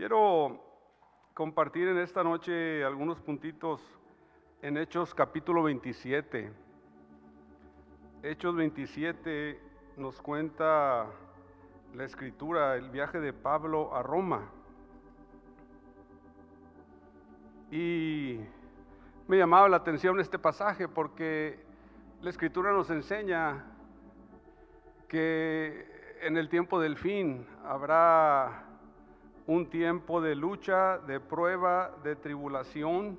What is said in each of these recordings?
Quiero compartir en esta noche algunos puntitos en Hechos capítulo 27. Hechos 27 nos cuenta la escritura, el viaje de Pablo a Roma. Y me llamaba la atención este pasaje porque la escritura nos enseña que en el tiempo del fin habrá un tiempo de lucha, de prueba, de tribulación.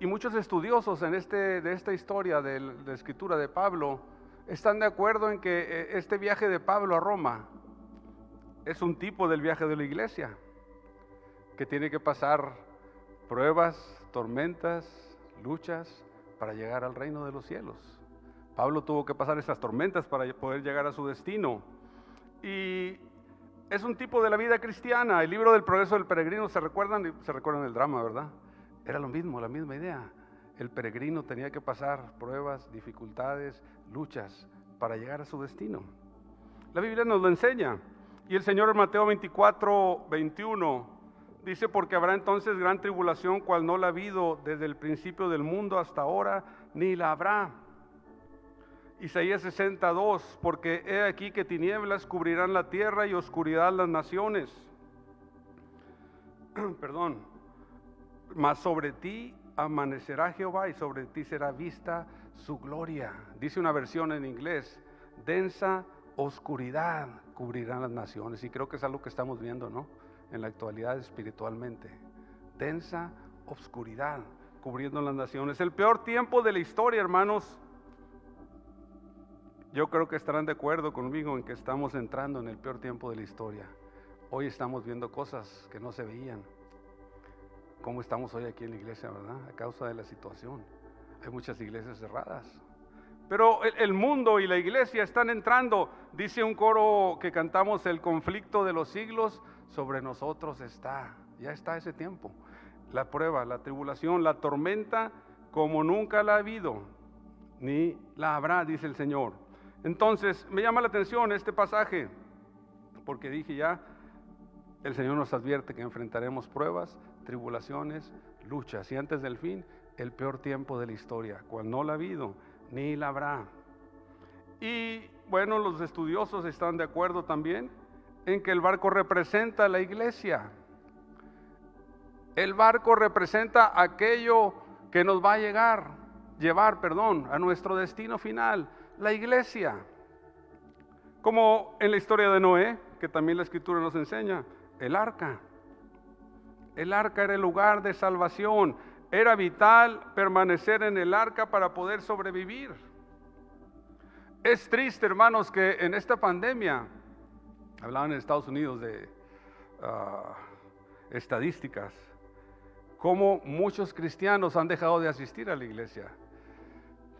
Y muchos estudiosos en este, de esta historia de la escritura de Pablo están de acuerdo en que eh, este viaje de Pablo a Roma es un tipo del viaje de la iglesia, que tiene que pasar pruebas, tormentas, luchas para llegar al reino de los cielos. Pablo tuvo que pasar esas tormentas para poder llegar a su destino. Y es un tipo de la vida cristiana. El libro del progreso del peregrino, ¿se recuerdan? Se recuerdan el drama, ¿verdad? Era lo mismo, la misma idea. El peregrino tenía que pasar pruebas, dificultades, luchas para llegar a su destino. La Biblia nos lo enseña. Y el Señor en Mateo 24, 21 dice, porque habrá entonces gran tribulación cual no la ha habido desde el principio del mundo hasta ahora, ni la habrá Isaías 62, porque he aquí que tinieblas cubrirán la tierra y oscuridad las naciones. Perdón. Mas sobre ti amanecerá Jehová y sobre ti será vista su gloria. Dice una versión en inglés, densa oscuridad cubrirán las naciones. Y creo que es algo que estamos viendo, ¿no? En la actualidad espiritualmente. Densa oscuridad cubriendo las naciones. El peor tiempo de la historia, hermanos yo creo que estarán de acuerdo conmigo en que estamos entrando en el peor tiempo de la historia. Hoy estamos viendo cosas que no se veían. Como estamos hoy aquí en la iglesia, ¿verdad? A causa de la situación. Hay muchas iglesias cerradas. Pero el, mundo y la iglesia están entrando, dice un coro que cantamos, el conflicto de los siglos sobre nosotros está. Ya está ese tiempo. La prueba, la tribulación, la tormenta como nunca la ha habido, ni la habrá, dice el Señor. Entonces, me llama la atención este pasaje, porque dije ya, el Señor nos advierte que enfrentaremos pruebas, tribulaciones, luchas, y antes del fin, el peor tiempo de la historia, cual no la ha habido, ni la habrá. Y bueno, los estudiosos están de acuerdo también en que el barco representa la iglesia. El barco representa aquello que nos va a llegar, llevar, perdón, a nuestro destino final la iglesia. Como en la historia de Noé, que también la escritura nos enseña, el arca. El arca era el lugar de salvación. Era vital permanecer en el arca para poder sobrevivir. Es triste, hermanos, que en esta pandemia, hablaban en Estados Unidos de ah, estadísticas, como muchos cristianos han dejado de asistir a la iglesia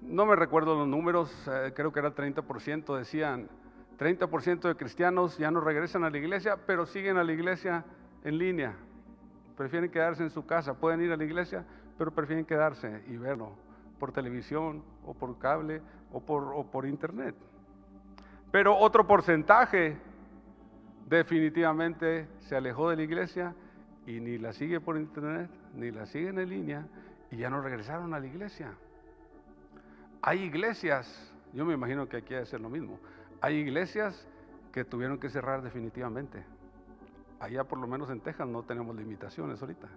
no me recuerdo los números, eh, creo que era 30%, decían, 30% de cristianos ya no regresan a la iglesia, pero siguen a la iglesia en línea. Prefieren quedarse en su casa, pueden ir a la iglesia, pero prefieren quedarse y verlo por televisión o por cable o por, internet. Pero otro porcentaje definitivamente se alejó de la iglesia y ni la sigue por internet, ni la siguen en línea y ya no regresaron a la iglesia. Hay iglesias, yo me imagino que aquí hay que ser lo mismo, hay iglesias que tuvieron que cerrar definitivamente. Allá por lo menos en Texas no tenemos limitaciones ahorita,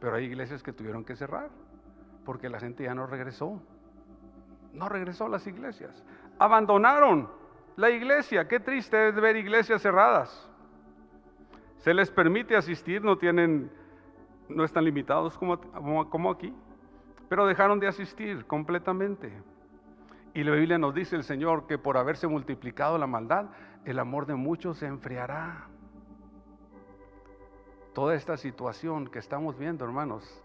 pero hay iglesias que tuvieron que cerrar porque la gente ya no regresó. No regresó a las iglesias. Abandonaron la iglesia. Qué triste es ver iglesias cerradas. Se les permite asistir, no tienen, no están limitados como, como aquí, pero dejaron de asistir completamente. Y la Biblia nos dice el Señor que por haberse multiplicado la maldad, el amor de muchos se enfriará. Toda esta situación que estamos viendo, hermanos,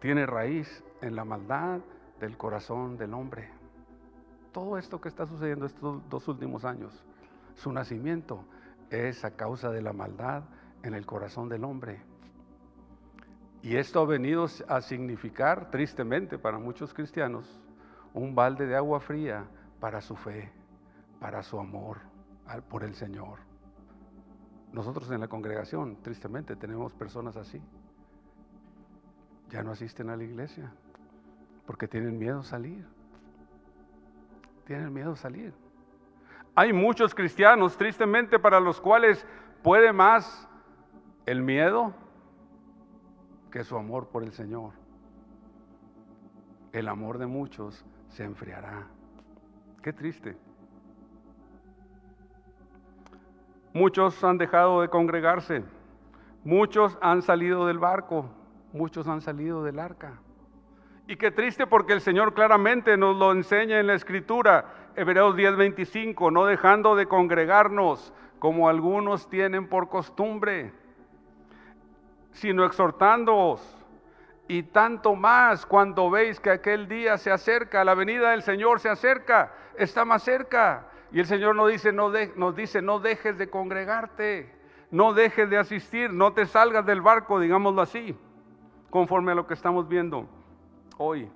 tiene raíz en la maldad del corazón del hombre. Todo esto que está sucediendo estos dos últimos años, su nacimiento es a causa de la maldad en el corazón del hombre. Y esto ha venido a significar, tristemente para muchos cristianos, un balde de agua fría para su fe, para su amor por el Señor. nosotros en la congregación, tristemente, tenemos personas así. Ya no asisten a la iglesia porque tienen miedo a salir. Tienen miedo a salir. Hay muchos cristianos, tristemente, para los cuales puede más el miedo que su amor por el Señor. El amor de muchos se enfriará. Qué triste. Muchos han dejado de congregarse. Muchos han salido del barco. Muchos han salido del arca. Y qué triste porque el Señor claramente nos lo enseña en la Escritura, Hebreos 10:25, no dejando de congregarnos como algunos tienen por costumbre, sino exhortándoos. Y tanto más cuando veis que aquel día se acerca, la venida del Señor se acerca, está más cerca. Y el Señor nos dice, no, nos dice, no dejes de congregarte, no dejes de asistir, no te salgas del barco, digámoslo así, conforme a lo que estamos viendo hoy.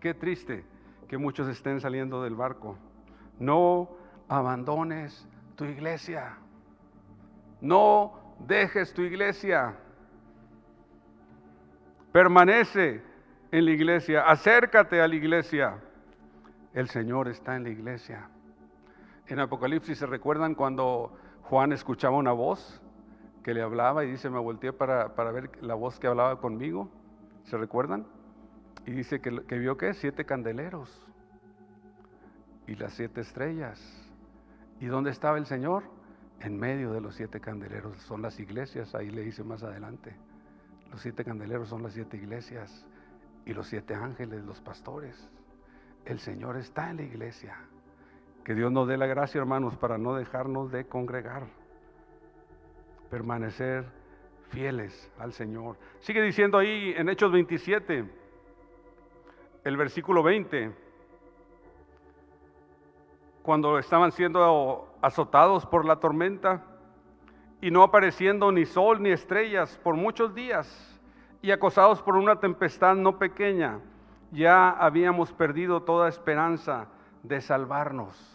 Qué triste que muchos estén saliendo del barco. No abandones tu iglesia. No dejes tu iglesia. Permanece en la iglesia. Acércate a la iglesia. El Señor está en la iglesia. En Apocalipsis se recuerdan cuando Juan escuchaba una voz que le hablaba y dice, me volteé para, para ver la voz que hablaba conmigo. ¿Se recuerdan? Y dice que, vio que siete candeleros y las siete estrellas. ¿Y dónde estaba el Señor? En medio de los siete candeleros. Son las iglesias, ahí le dice más adelante. Los siete candeleros son las siete iglesias y los siete ángeles, los pastores. El Señor está en la iglesia. Que Dios nos dé la gracia, hermanos, para no dejarnos de congregar. Permanecer fieles al Señor. Sigue diciendo ahí en Hechos 27 el versículo 20, cuando estaban siendo azotados por la tormenta y no apareciendo ni sol ni estrellas por muchos días y acosados por una tempestad no pequeña, ya habíamos perdido toda esperanza de salvarnos.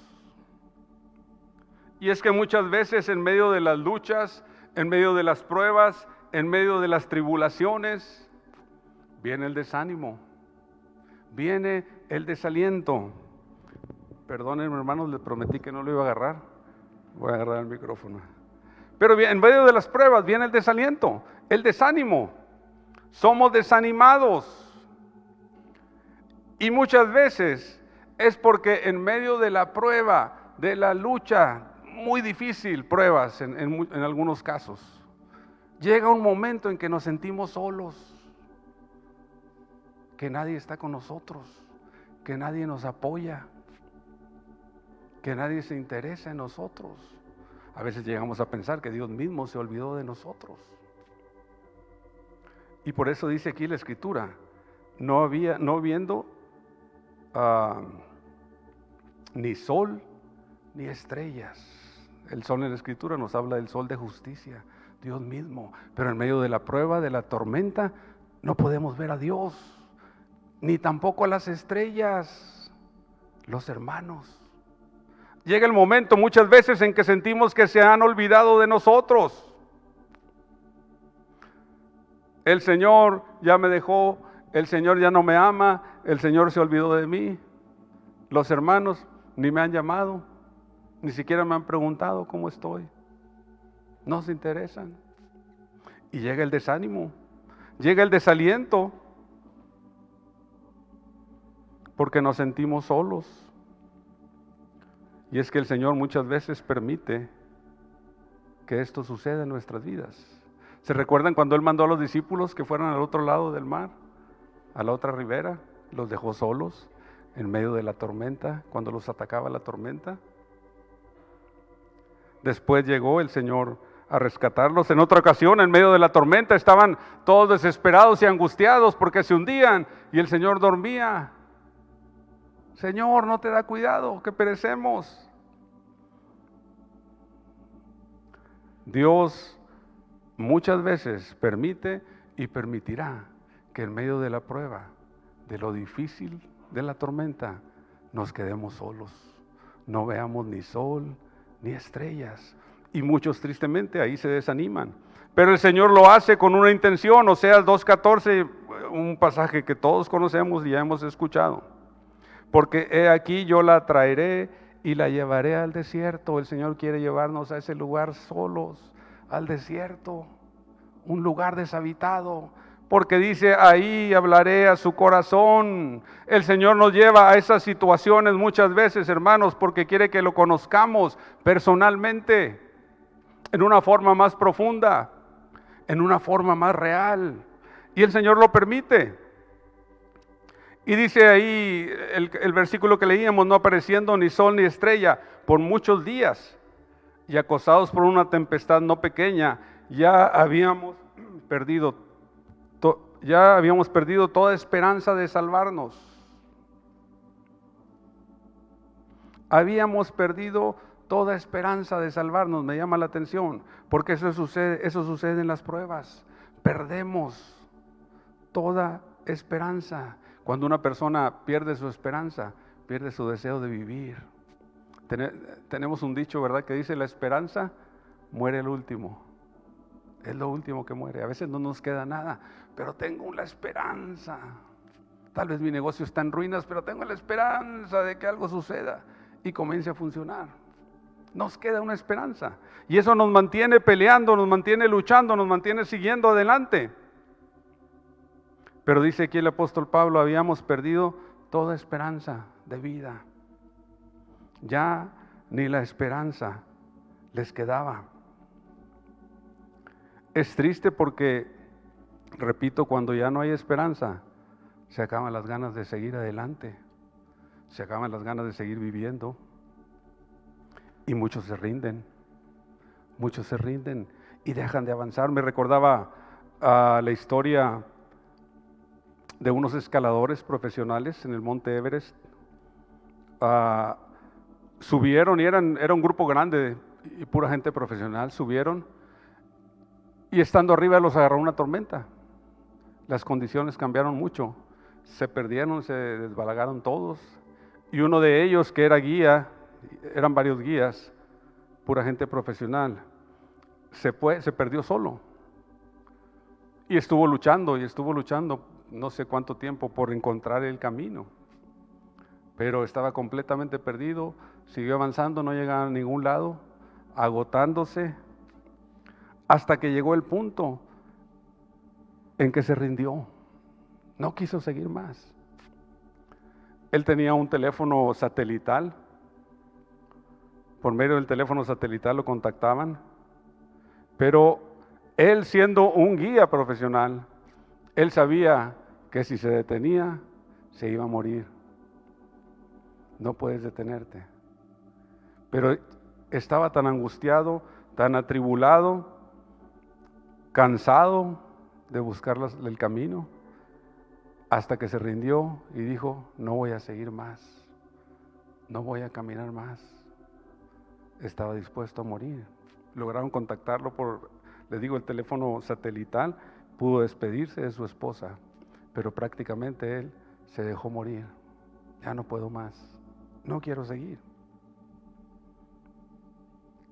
Y es que muchas veces en medio de las luchas, en medio de las pruebas, en medio de las tribulaciones, viene el desánimo viene el desaliento. Perdónenme hermanos, les prometí que no lo iba a agarrar. Voy a agarrar el micrófono. Pero en medio de las pruebas viene el desaliento, el desánimo. Somos desanimados. Y muchas veces es porque en medio de la prueba, de la lucha, muy difícil, pruebas en, en algunos casos, llega un momento en que nos sentimos solos que nadie está con nosotros, que nadie nos apoya, que nadie se interesa en nosotros. A veces llegamos a pensar que Dios mismo se olvidó de nosotros. Y por eso dice aquí la escritura, no había, no viendo ah, ni sol ni estrellas. El sol en la escritura nos habla del sol de justicia, Dios mismo. Pero en medio de la prueba, de la tormenta, no podemos ver a Dios ni tampoco a las estrellas, los hermanos. Llega el momento muchas veces en que sentimos que se han olvidado de nosotros. El Señor ya me dejó, el Señor ya no me ama, el Señor se olvidó de mí. Los hermanos ni me han llamado, ni siquiera me han preguntado cómo estoy. No se interesan. Y llega el desánimo, llega el desaliento porque nos sentimos solos. Y es que el Señor muchas veces permite que esto suceda en nuestras vidas. ¿Se recuerdan cuando Él mandó a los discípulos que fueran al otro lado del mar, a la otra ribera? Los dejó solos en medio de la tormenta, cuando los atacaba la tormenta. Después llegó el Señor a rescatarlos. En otra ocasión, en medio de la tormenta, estaban todos desesperados y angustiados porque se hundían y el Señor dormía. Señor, no te da cuidado, que perecemos. Dios muchas veces permite y permitirá que en medio de la prueba, de lo difícil de la tormenta, nos quedemos solos. No veamos ni sol ni estrellas. Y muchos tristemente ahí se desaniman. Pero el Señor lo hace con una intención, o sea, 2.14, un pasaje que todos conocemos y ya hemos escuchado. Porque he aquí yo la traeré y la llevaré al desierto. El Señor quiere llevarnos a ese lugar solos, al desierto, un lugar deshabitado. Porque dice, ahí hablaré a su corazón. El Señor nos lleva a esas situaciones muchas veces, hermanos, porque quiere que lo conozcamos personalmente, en una forma más profunda, en una forma más real. Y el Señor lo permite. Y dice ahí el, versículo que leíamos, no apareciendo ni sol ni estrella por muchos días y acosados por una tempestad no pequeña, ya habíamos perdido, ya habíamos perdido toda esperanza de salvarnos. Habíamos perdido toda esperanza de salvarnos, me llama la atención, porque eso sucede, eso sucede en las pruebas. Perdemos toda esperanza. Cuando una persona pierde su esperanza, pierde su deseo de vivir. tenemos un dicho, ¿verdad?, que dice, la esperanza muere el último. Es lo último que muere. A veces no nos queda nada, pero tengo la esperanza. Tal vez mi negocio está en ruinas, pero tengo la esperanza de que algo suceda y comience a funcionar. Nos queda una esperanza. Y eso nos mantiene peleando, nos mantiene luchando, nos mantiene siguiendo adelante. Pero dice aquí el apóstol Pablo, habíamos perdido toda esperanza de vida. Ya ni la esperanza les quedaba. Es triste porque, repito, cuando ya no hay esperanza, se acaban las ganas de seguir adelante, se acaban las ganas de seguir viviendo y muchos se rinden, muchos se rinden y dejan de avanzar. Me recordaba a la historia de unos escaladores profesionales en el Monte Everest. Ah, subieron y eran, era un grupo grande y pura gente profesional, subieron y estando arriba los agarró una tormenta. Las condiciones cambiaron mucho, se perdieron, se desbalagaron todos y uno de ellos que era guía, eran varios guías, pura gente profesional, se, fue, se perdió solo. Y estuvo luchando y estuvo luchando no sé cuánto tiempo por encontrar el camino. Pero estaba completamente perdido, siguió avanzando, no llegaba a ningún lado, agotándose, hasta que llegó el punto en que se rindió. No quiso seguir más. Él tenía un teléfono satelital. Por medio del teléfono satelital lo contactaban. Pero él siendo un guía profesional, él sabía que si se detenía, se iba a morir. No puedes detenerte. Pero estaba tan angustiado, tan atribulado, cansado de buscar el camino, hasta que se rindió y dijo, no voy a seguir más, no voy a caminar más. Estaba dispuesto a morir. Lograron contactarlo por, le digo, el teléfono satelital pudo despedirse de su esposa, pero prácticamente él se dejó morir. Ya no puedo más, no quiero seguir.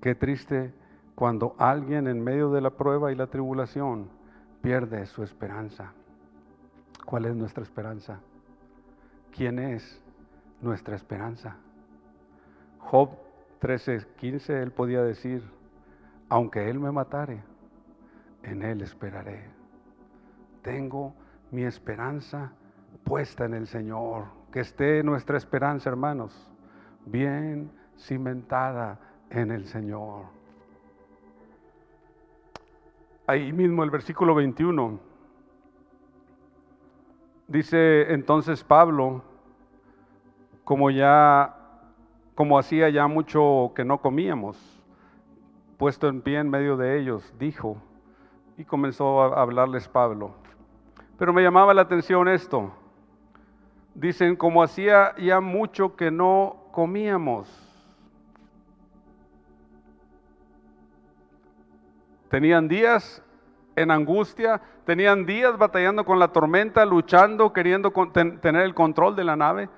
Qué triste cuando alguien en medio de la prueba y la tribulación pierde su esperanza. ¿Cuál es nuestra esperanza? ¿Quién es nuestra esperanza? Job 13:15, él podía decir, aunque él me matare, en él esperaré tengo mi esperanza puesta en el Señor. Que esté nuestra esperanza, hermanos, bien cimentada en el Señor. Ahí mismo el versículo 21 dice entonces Pablo, como ya como hacía ya mucho que no comíamos, puesto en pie en medio de ellos, dijo, y comenzó a hablarles Pablo, pero me llamaba la atención esto. Dicen, como hacía ya mucho que no comíamos. Tenían días en angustia, tenían días batallando con la tormenta, luchando, queriendo tener el control de la nave.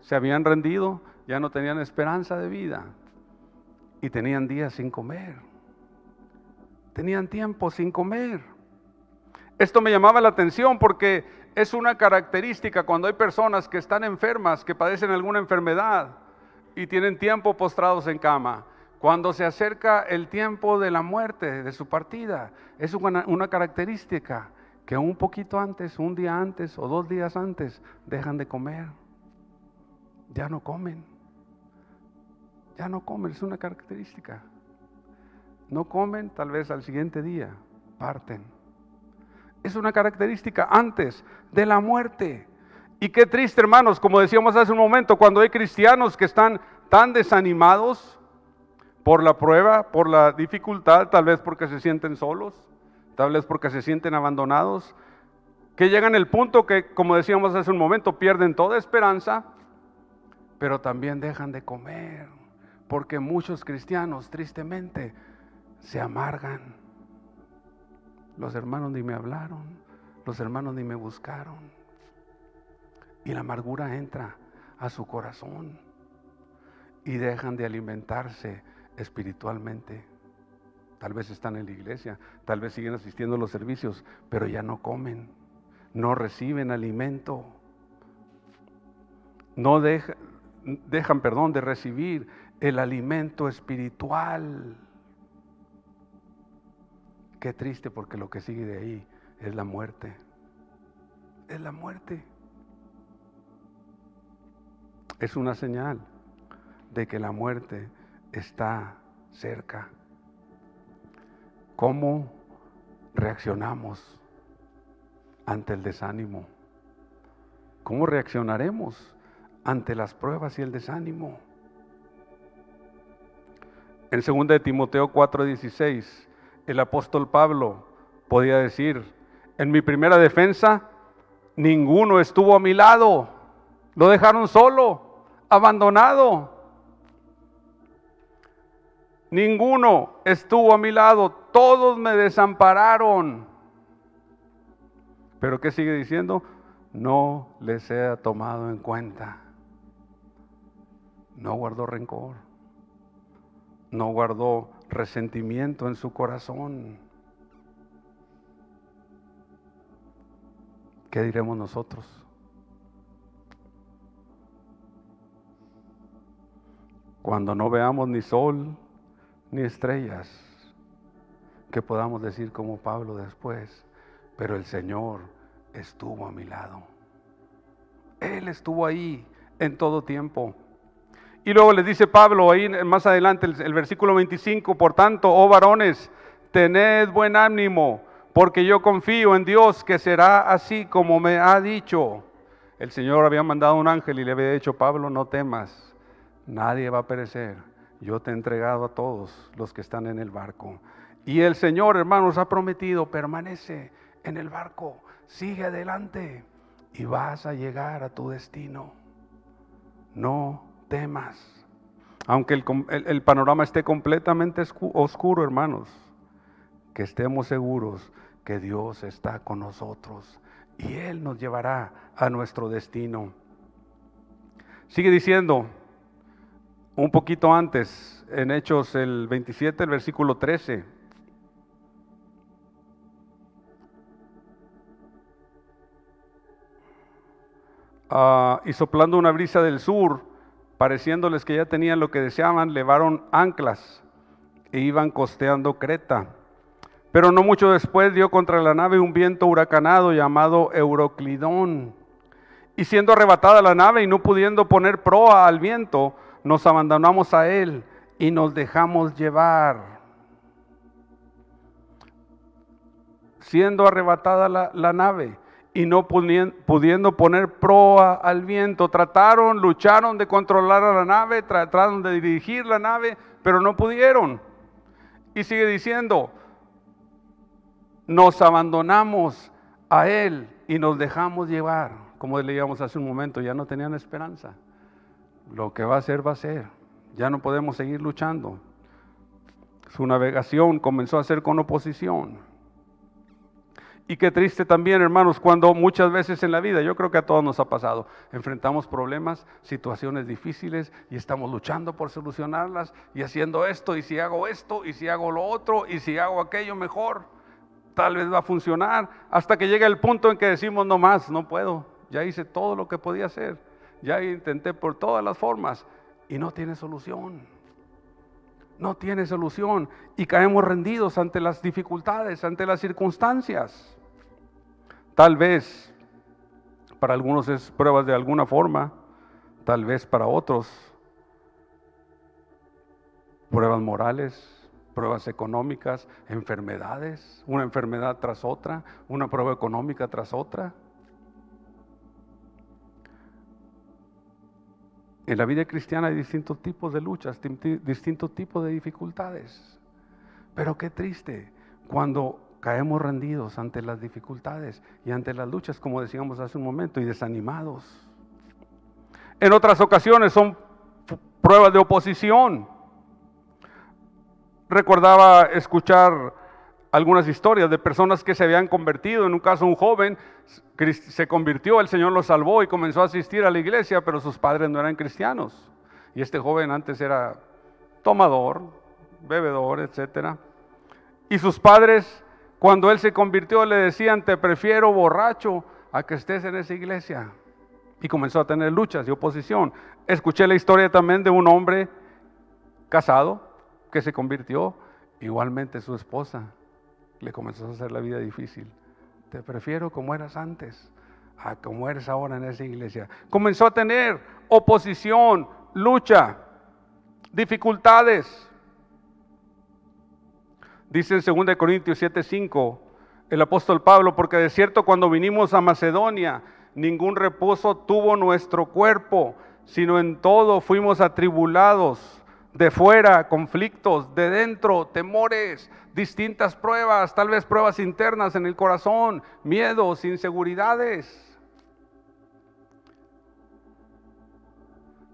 Se habían rendido, ya no tenían esperanza de vida. Y tenían días sin comer. tenían tiempo sin comer. Esto me llamaba la atención porque es una característica cuando hay personas que están enfermas, que padecen alguna enfermedad y tienen tiempo postrados en cama. Cuando se acerca el tiempo de la muerte, de su partida, es una, una característica que un poquito antes, un día antes o dos días antes, dejan de comer. Ya no comen. Ya no comen, es una característica. No comen, tal vez al siguiente día parten. Es una característica antes de la muerte. Y qué triste, hermanos, como decíamos hace un momento, cuando hay cristianos que están tan desanimados por la prueba, por la dificultad, tal vez porque se sienten solos, tal vez porque se sienten abandonados, que llegan al punto que, como decíamos hace un momento, pierden toda esperanza, pero también dejan de comer, porque muchos cristianos tristemente se amargan. Los hermanos ni me hablaron, los hermanos ni me buscaron. Y la amargura entra a su corazón y dejan de alimentarse espiritualmente. Tal vez están en la iglesia, tal vez siguen asistiendo a los servicios, pero ya no comen, no reciben alimento, no dejan, dejan, perdón, de recibir el alimento espiritual. Qué triste porque lo que sigue de ahí es la muerte. Es la muerte. Es una señal de que la muerte está cerca. ¿Cómo reaccionamos ante el desánimo? ¿Cómo reaccionaremos ante las pruebas y el desánimo? En 2 de Timoteo 4:16 el apóstol Pablo podía decir, en mi primera defensa, ninguno estuvo a mi lado, lo dejaron solo, abandonado. Ninguno estuvo a mi lado, todos me desampararon. Pero ¿qué sigue diciendo? No les sea tomado en cuenta. No guardó rencor. No guardó resentimiento en su corazón. ¿Qué diremos nosotros? Cuando no veamos ni sol ni estrellas, que podamos decir como Pablo después, pero el Señor estuvo a mi lado. Él estuvo ahí en todo tiempo. Y luego le dice Pablo ahí más adelante, el, versículo 25, por tanto, oh varones, tened buen ánimo, porque yo confío en Dios que será así como me ha dicho. El Señor había mandado un ángel y le había dicho, Pablo, no temas, nadie va a perecer. Yo te he entregado a todos los que están en el barco. Y el Señor, hermanos, ha prometido, permanece en el barco, sigue adelante y vas a llegar a tu destino. No temas. Aunque el, panorama esté completamente oscuro, hermanos, que estemos seguros que Dios está con nosotros y Él nos llevará a nuestro destino. Sigue diciendo, un poquito antes, en Hechos el 27, el versículo 13. Ah, y soplando una brisa del sur, pareciéndoles que ya tenían lo que deseaban, levaron anclas e iban costeando Creta. Pero no mucho después dio contra la nave un viento huracanado llamado Euroclidón. Y siendo arrebatada la nave y no pudiendo poner proa al viento, nos abandonamos a él y nos dejamos llevar. Siendo arrebatada la, la nave, y no pudiendo poner proa al viento. Trataron, lucharon de controlar a la nave, trataron de dirigir la nave, pero no pudieron. Y sigue diciendo, nos abandonamos a Él y nos dejamos llevar. Como leíamos hace un momento, ya no tenían esperanza. Lo que va a ser, va a ser. Ya no podemos seguir luchando. Su navegación comenzó a ser con oposición. Y qué triste también, hermanos, cuando muchas veces en la vida, yo creo que a todos nos ha pasado, enfrentamos problemas, situaciones difíciles y estamos luchando por solucionarlas y haciendo esto, y si hago esto, y si hago lo otro, y si hago aquello mejor, tal vez va a funcionar, hasta que llega el punto en que decimos, no más, no puedo, ya hice todo lo que podía hacer, ya intenté por todas las formas y no tiene solución. No tiene solución y caemos rendidos ante las dificultades, ante las circunstancias. Tal vez para algunos es pruebas de alguna forma, tal vez para otros pruebas morales, pruebas económicas, enfermedades, una enfermedad tras otra, una prueba económica tras otra. En la vida cristiana hay distintos tipos de luchas, distintos tipos de dificultades. Pero qué triste cuando caemos rendidos ante las dificultades y ante las luchas, como decíamos hace un momento, y desanimados. En otras ocasiones son pruebas de oposición. Recordaba escuchar algunas historias de personas que se habían convertido, en un caso un joven se convirtió, el Señor lo salvó y comenzó a asistir a la iglesia, pero sus padres no eran cristianos. Y este joven antes era tomador, bebedor, etc. Y sus padres cuando él se convirtió le decían, te prefiero borracho a que estés en esa iglesia. Y comenzó a tener luchas y oposición. Escuché la historia también de un hombre casado que se convirtió. Igualmente su esposa le comenzó a hacer la vida difícil. Te prefiero como eras antes a como eres ahora en esa iglesia. Comenzó a tener oposición, lucha, dificultades. Dice en 2 Corintios 7:5 el apóstol Pablo, porque de cierto cuando vinimos a Macedonia, ningún reposo tuvo nuestro cuerpo, sino en todo fuimos atribulados, de fuera conflictos, de dentro temores, distintas pruebas, tal vez pruebas internas en el corazón, miedos, inseguridades.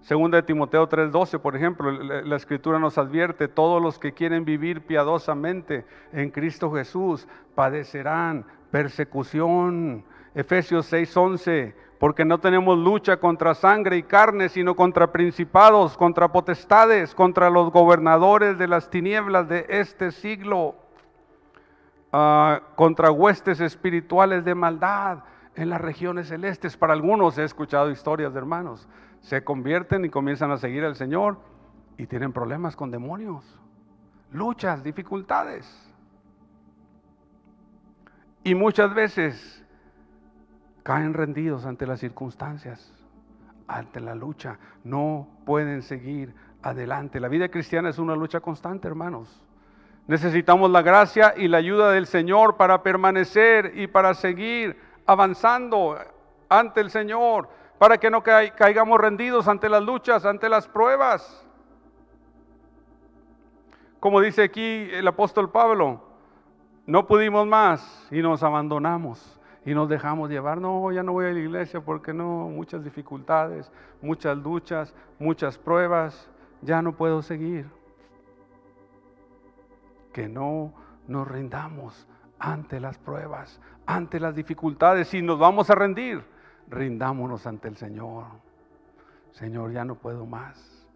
Segunda de Timoteo 3:12, por ejemplo, la, escritura nos advierte, todos los que quieren vivir piadosamente en Cristo Jesús padecerán persecución. Efesios 6:11, porque no tenemos lucha contra sangre y carne, sino contra principados, contra potestades, contra los gobernadores de las tinieblas de este siglo, ah, contra huestes espirituales de maldad en las regiones celestes. Para algunos he escuchado historias de hermanos se convierten y comienzan a seguir al Señor y tienen problemas con demonios, luchas, dificultades. Y muchas veces caen rendidos ante las circunstancias, ante la lucha. No pueden seguir adelante. La vida cristiana es una lucha constante, hermanos. Necesitamos la gracia y la ayuda del Señor para permanecer y para seguir avanzando ante el Señor para que no caigamos rendidos ante las luchas, ante las pruebas. Como dice aquí el apóstol Pablo, no pudimos más y nos abandonamos y nos dejamos llevar. No, ya no voy a la iglesia porque no, muchas dificultades, muchas luchas, muchas pruebas, ya no puedo seguir. Que no nos rindamos ante las pruebas, ante las dificultades y nos vamos a rendir rindámonos ante el Señor. Señor, ya no puedo más.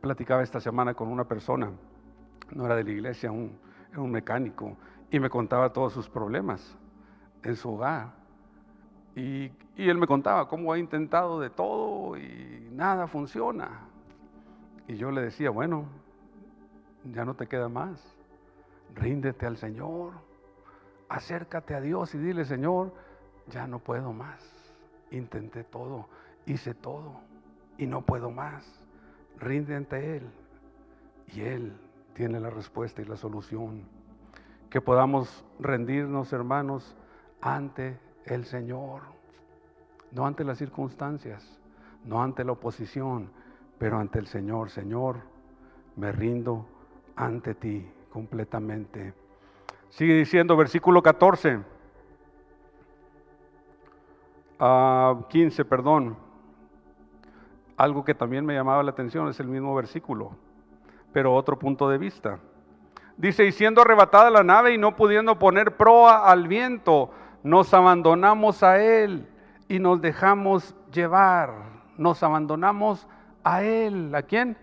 Platicaba esta semana con una persona, no era de la iglesia, un, un mecánico, y me contaba todos sus problemas en su hogar. Y, él me contaba cómo ha intentado de todo y nada funciona. Y yo le decía, bueno, ya no te queda más. Ríndete al Señor. Acércate a Dios y dile, Señor, ya no puedo más intenté todo, hice todo y no puedo más. Rinde ante Él y Él tiene la respuesta y la solución. Que podamos rendirnos, hermanos, ante el Señor, no ante las circunstancias, no ante la oposición, pero ante el Señor. Señor, me rindo ante ti completamente. Sigue diciendo versículo 14 15, perdón. Algo que también me llamaba la atención es el mismo versículo, pero otro punto de vista. Dice, y siendo arrebatada la nave y no pudiendo poner proa al viento, nos abandonamos a Él y nos dejamos llevar. Nos abandonamos a Él. ¿A quién?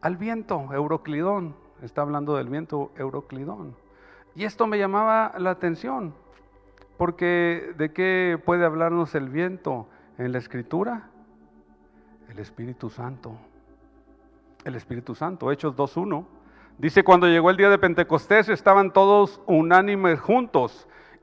Al viento, Euroclidón. Está hablando del viento Euroclidón. Y esto me llamaba la atención, porque ¿de qué puede hablarnos el viento en la escritura? El Espíritu Santo. El Espíritu Santo, Hechos 2.1. Dice, cuando llegó el día de Pentecostés estaban todos unánimes juntos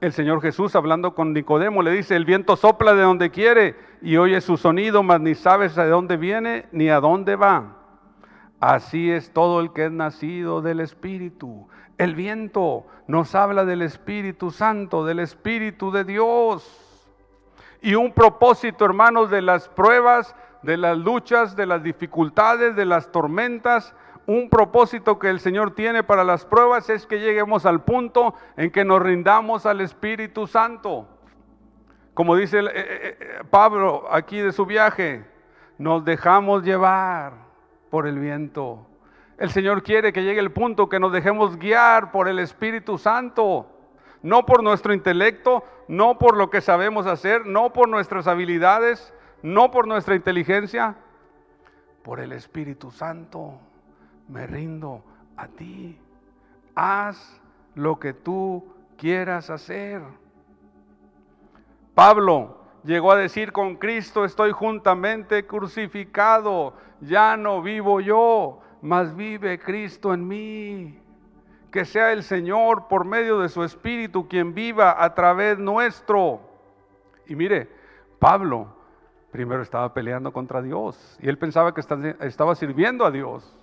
el Señor Jesús hablando con Nicodemo le dice, el viento sopla de donde quiere y oye su sonido, mas ni sabes de dónde viene ni a dónde va. Así es todo el que es nacido del Espíritu. El viento nos habla del Espíritu Santo, del Espíritu de Dios. Y un propósito, hermanos, de las pruebas, de las luchas, de las dificultades, de las tormentas, un propósito que el Señor tiene para las pruebas es que lleguemos al punto en que nos rindamos al Espíritu Santo. Como dice eh, eh, eh, Pablo aquí de su viaje, nos dejamos llevar por el viento. El Señor quiere que llegue el punto que nos dejemos guiar por el Espíritu Santo, no por nuestro intelecto, no por lo que sabemos hacer, no por nuestras habilidades, no por nuestra inteligencia, por el Espíritu Santo me rindo a ti. Haz lo que tú quieras hacer. Pablo llegó a decir, con Cristo estoy juntamente crucificado, ya no vivo yo, mas vive Cristo en mí. Que sea el Señor por medio de su Espíritu quien viva a través nuestro. Y mire, Pablo primero estaba peleando contra Dios y él pensaba que estaba sirviendo a Dios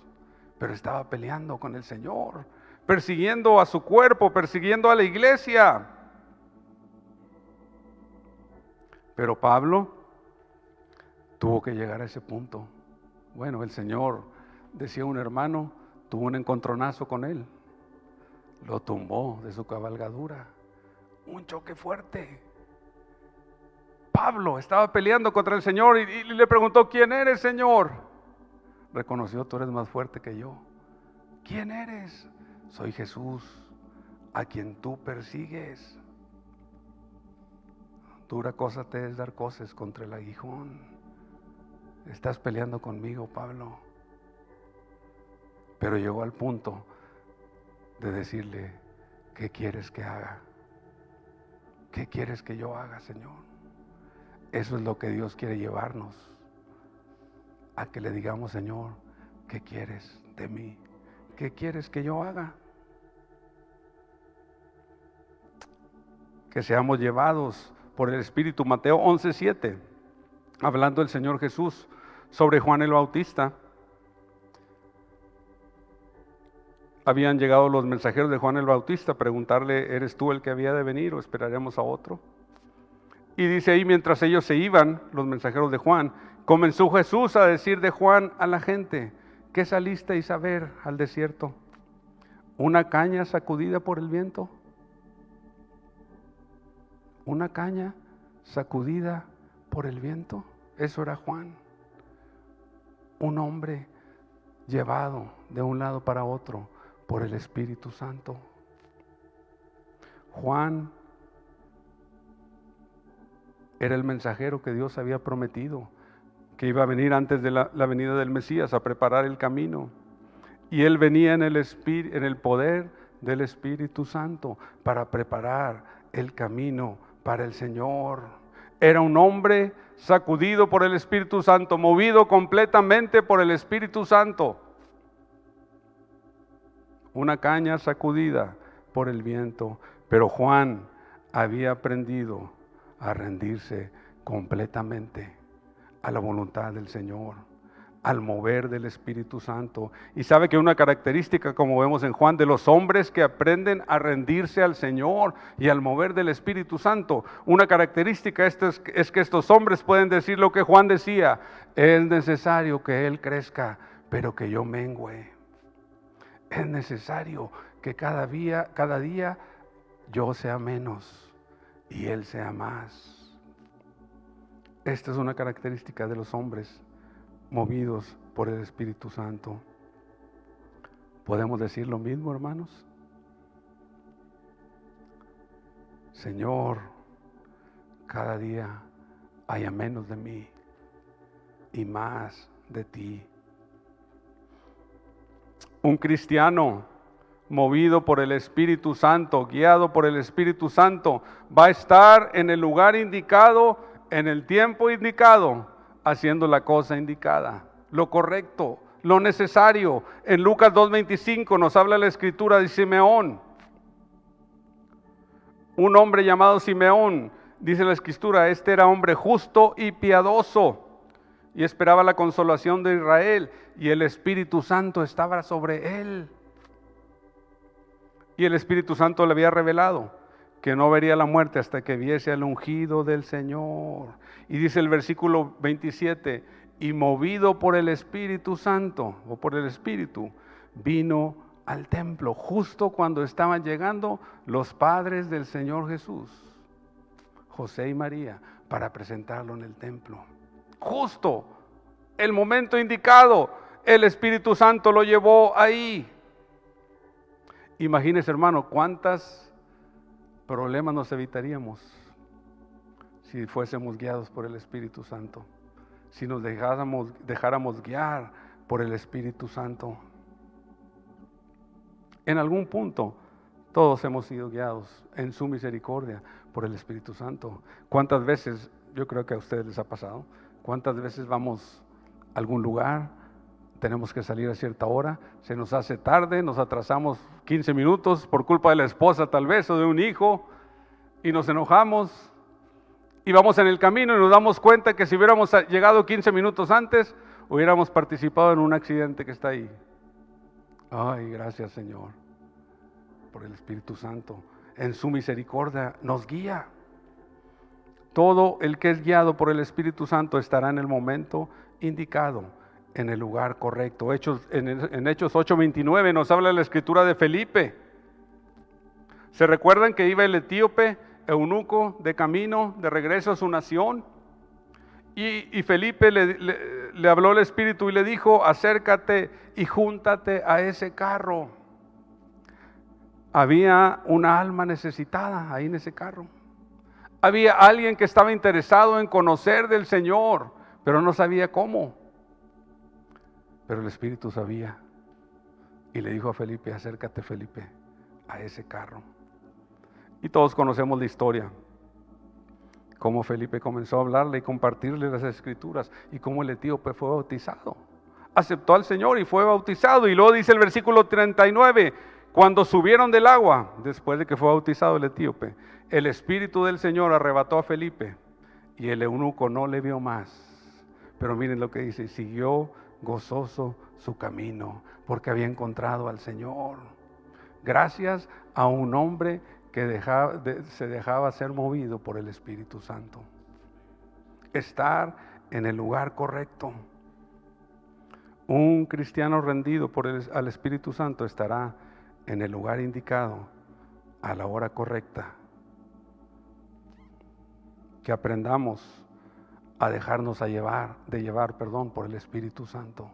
pero estaba peleando con el Señor, persiguiendo a su cuerpo, persiguiendo a la iglesia. Pero Pablo tuvo que llegar a ese punto. Bueno, el Señor, decía un hermano, tuvo un encontronazo con él. Lo tumbó de su cabalgadura. Un choque fuerte. Pablo estaba peleando contra el Señor y, le preguntó, ¿quién eres, Señor? Reconoció, tú eres más fuerte que yo. ¿Quién eres? Soy Jesús, a quien tú persigues. Dura cosa te es dar cosas contra el aguijón. Estás peleando conmigo, Pablo. Pero llegó al punto de decirle, ¿qué quieres que haga? ¿Qué quieres que yo haga, Señor? Eso es lo que Dios quiere llevarnos a que le digamos, Señor, ¿qué quieres de mí? ¿Qué quieres que yo haga? Que seamos llevados por el Espíritu. Mateo 11:7, hablando el Señor Jesús sobre Juan el Bautista. Habían llegado los mensajeros de Juan el Bautista a preguntarle, ¿eres tú el que había de venir o esperaremos a otro? Y dice ahí, mientras ellos se iban, los mensajeros de Juan, Comenzó Jesús a decir de Juan a la gente, ¿qué salisteis a ver al desierto? ¿Una caña sacudida por el viento? ¿Una caña sacudida por el viento? Eso era Juan. Un hombre llevado de un lado para otro por el Espíritu Santo. Juan era el mensajero que Dios había prometido que iba a venir antes de la, venida del Mesías a preparar el camino. Y él venía en el, en el poder del Espíritu Santo para preparar el camino para el Señor. Era un hombre sacudido por el Espíritu Santo, movido completamente por el Espíritu Santo. Una caña sacudida por el viento. Pero Juan había aprendido a rendirse completamente a la voluntad del Señor, al mover del Espíritu Santo. Y sabe que una característica, como vemos en Juan, de los hombres que aprenden a rendirse al Señor y al mover del Espíritu Santo, una característica es, que estos hombres pueden decir lo que Juan decía, es necesario que Él crezca, pero que yo mengüe. Es necesario que cada día, cada día yo sea menos y Él sea más. Esta es una característica de los hombres movidos por el Espíritu Santo. ¿Podemos decir lo mismo, hermanos? Señor, cada día haya menos de mí y más de ti. Un cristiano movido por el Espíritu Santo, guiado por el Espíritu Santo, va a estar en el lugar indicado, en el tiempo indicado, haciendo la cosa indicada, lo correcto, lo necesario. En Lucas 2.25 nos habla la escritura de Simeón. Un hombre llamado Simeón, dice la escritura, este era hombre justo y piadoso y esperaba la consolación de Israel y el Espíritu Santo estaba sobre él. Y el Espíritu Santo le había revelado que no vería la muerte hasta que viese al ungido del Señor. Y dice el versículo 27, y movido por el Espíritu Santo o por el Espíritu, vino al templo justo cuando estaban llegando los padres del Señor Jesús, José y María, para presentarlo en el templo. Justo el momento indicado, el Espíritu Santo lo llevó ahí. Imagínese, hermano, cuántos problemas nos evitaríamos si fuésemos guiados por el Espíritu Santo, si nos dejáramos, guiar por el Espíritu Santo. En algún punto, todos hemos sido guiados en su misericordia por el Espíritu Santo. ¿Cuántas veces, yo creo que a ustedes les ha pasado, cuántas veces vamos a algún lugar, tenemos que salir a cierta hora, se nos hace tarde, nos atrasamos 15 minutos por culpa de la esposa tal vez o de un hijo y nos enojamos y vamos en el camino y nos damos cuenta que si hubiéramos llegado 15 minutos antes, hubiéramos participado en un accidente que está ahí. Ay, gracias Señor por el Espíritu Santo. En su misericordia nos guía. Todo el que es guiado por el Espíritu Santo estará en el momento indicado en el lugar correcto. Hechos, en, Hechos 8:29 nos habla la escritura de Felipe. ¿Se recuerdan que iba el etíope, eunuco, de camino, de regreso a su nación? Y, Felipe le, le, habló el Espíritu y le dijo, acércate y júntate a ese carro. Había una alma necesitada ahí en ese carro. Había alguien que estaba interesado en conocer del Señor, pero no sabía cómo. Pero el Espíritu sabía y le dijo a Felipe, acércate Felipe a ese carro. Y todos conocemos la historia, cómo Felipe comenzó a hablarle y compartirle las escrituras y cómo el etíope fue bautizado. Aceptó al Señor y fue bautizado. Y luego dice el versículo 39, cuando subieron del agua, después de que fue bautizado el etíope, el Espíritu del Señor arrebató a Felipe y el eunuco no le vio más. Pero miren lo que dice, siguió gozoso su camino, porque había encontrado al Señor. Gracias a un hombre que se dejaba ser movido por el Espíritu Santo. Estar en el lugar correcto. Un cristiano rendido por el, al Espíritu Santo estará en el lugar indicado, a la hora correcta. Que aprendamos a dejarnos a llevar, de llevar, perdón, por el Espíritu Santo,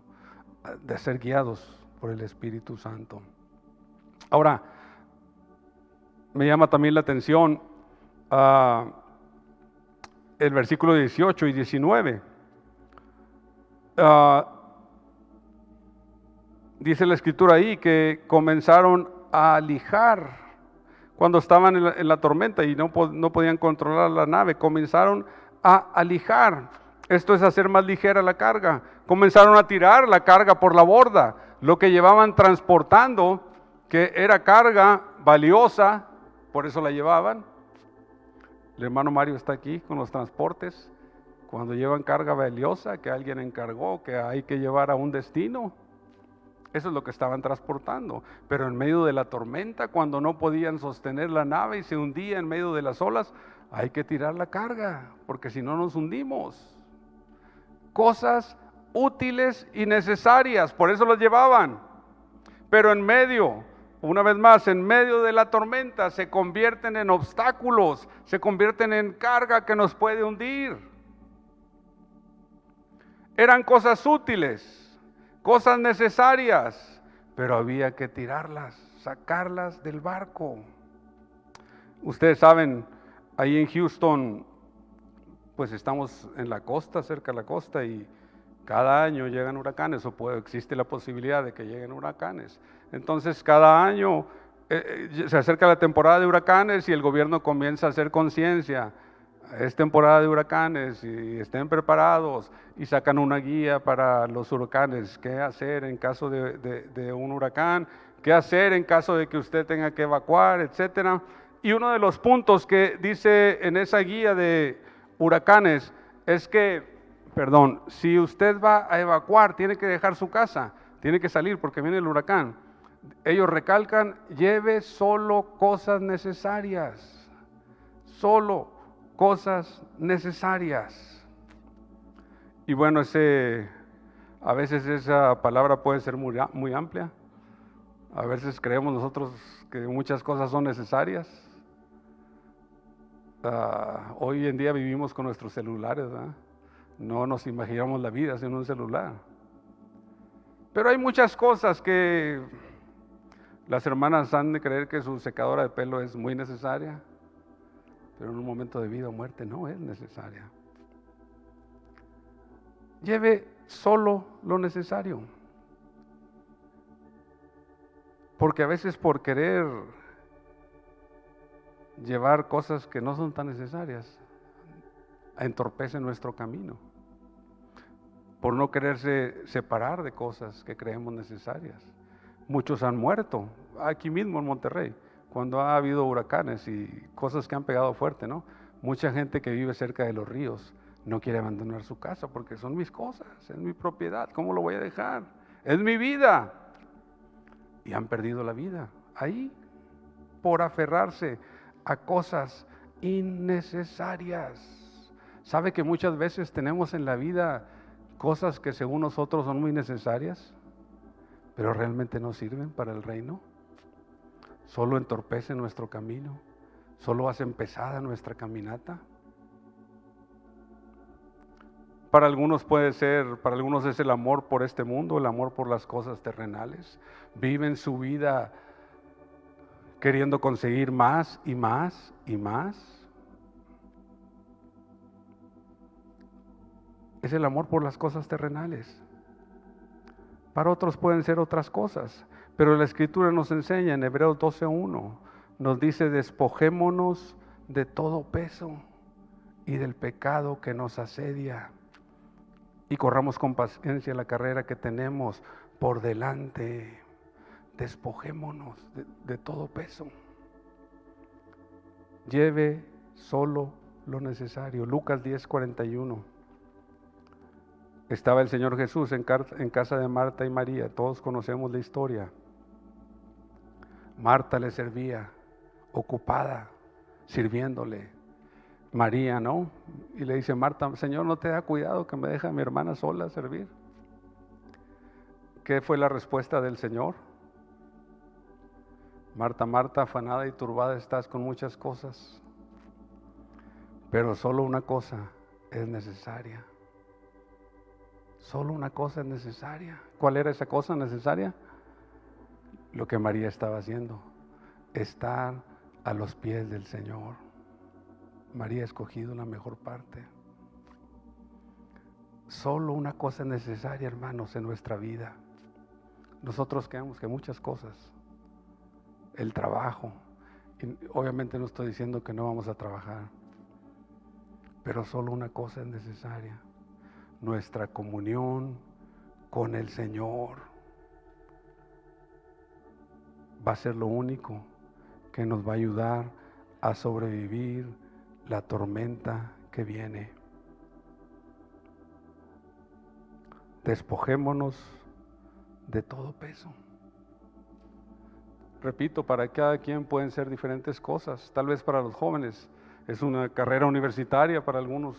de ser guiados por el Espíritu Santo. Ahora, me llama también la atención uh, el versículo 18 y 19. Ah, dice la escritura ahí que comenzaron a lijar cuando estaban en la, tormenta y no, no podían controlar la nave, comenzaron a alijar. Esto es hacer más ligera la carga. Comenzaron a tirar la carga por la borda, lo que llevaban transportando, que era carga valiosa, por eso la llevaban. El hermano Mario está aquí con los transportes. Cuando llevan carga valiosa que alguien encargó, que hay que llevar a un destino, eso es lo que estaban transportando. Pero en medio de la tormenta, cuando no podían sostener la nave y se hundía en medio de las olas, hay que tirar la carga, porque si no nos hundimos. Cosas útiles y necesarias, por eso los llevaban. Pero en medio, una vez más, en medio de la tormenta se convierten en obstáculos, se convierten en carga que nos puede hundir. Eran cosas útiles, cosas necesarias, pero había que tirarlas, sacarlas del barco. Ustedes saben, ahí en Houston, pues estamos en la costa, cerca de la costa, y cada año llegan huracanes, o puede, existe la posibilidad de que lleguen huracanes. Entonces, cada año eh, eh, se acerca la temporada de huracanes y el gobierno comienza a hacer conciencia. Es temporada de huracanes y estén preparados y sacan una guía para los huracanes, qué hacer en caso de, de un huracán, qué hacer en caso de que usted tenga que evacuar, etcétera. Y uno de los puntos que dice en esa guía de huracanes es que, perdón, si usted va a evacuar, tiene que dejar su casa, tiene que salir porque viene el huracán. Ellos recalcan, lleve solo cosas necesarias, solo cosas necesarias. Y bueno, ese, a veces esa palabra puede ser muy, muy amplia. A veces creemos nosotros que muchas cosas son necesarias Ah, hoy en día vivimos con nuestros celulares, no nos imaginamos la vida sin un celular. Pero hay muchas cosas que las hermanas han de creer que su secadora de pelo es muy necesaria, pero en un momento de vida o muerte no es necesaria. Lleve solo lo necesario. Porque a veces por querer llevar cosas que no son tan necesarias, entorpece nuestro camino, por no quererse separar de cosas que creemos necesarias. Muchos han muerto, aquí mismo en Monterrey, cuando ha habido huracanes y cosas que han pegado fuerte, ¿no? Mucha gente que vive cerca de los ríos no quiere abandonar su casa porque son mis cosas, es mi propiedad, ¿cómo lo voy a dejar? Es mi vida. Y han perdido la vida ahí por aferrarse a cosas innecesarias. ¿Sabe que muchas veces tenemos en la vida cosas que según nosotros son muy necesarias, pero realmente no sirven para el reino? Solo entorpecen nuestro camino, solo hacen pesada nuestra caminata. Para algunos puede ser, para algunos es el amor por este mundo, el amor por las cosas terrenales. Viven su vida queriendo conseguir más y más y más. Es el amor por las cosas terrenales. Para otros pueden ser otras cosas, pero la escritura nos enseña en Hebreos 12.1, nos dice, despojémonos de todo peso y del pecado que nos asedia y corramos con paciencia la carrera que tenemos por delante despojémonos de, todo peso. Lleve solo lo necesario. Lucas 10, 41. Estaba el Señor Jesús en, casa de Marta y María. Todos conocemos la historia. Marta le servía, ocupada, sirviéndole. María, ¿no? Y le dice, Marta, Señor, ¿no te da cuidado que me deja mi hermana sola servir? ¿Qué fue la respuesta del Señor? Marta, Marta, afanada y turbada estás con muchas cosas, pero solo una cosa es necesaria. Solo una cosa es necesaria. ¿Cuál era esa cosa necesaria? Lo que María estaba haciendo, estar a los pies del Señor. María ha escogido la mejor parte. Solo una cosa es necesaria, hermanos, en nuestra vida. Nosotros creemos que muchas cosas el trabajo. Obviamente no estoy diciendo que no vamos a trabajar, pero solo una cosa es necesaria, nuestra comunión con el Señor. Va a ser lo único que nos va a ayudar a sobrevivir la tormenta que viene. Despojémonos de todo peso. Repito, para cada quien pueden ser diferentes cosas. Tal vez para los jóvenes es una carrera universitaria, para algunos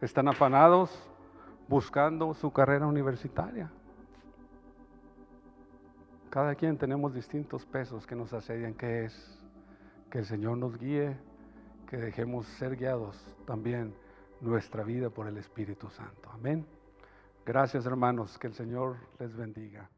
están afanados buscando su carrera universitaria. Cada quien tenemos distintos pesos que nos asedian, que es que el Señor nos guíe, que dejemos ser guiados también nuestra vida por el Espíritu Santo. Amén. Gracias hermanos, que el Señor les bendiga.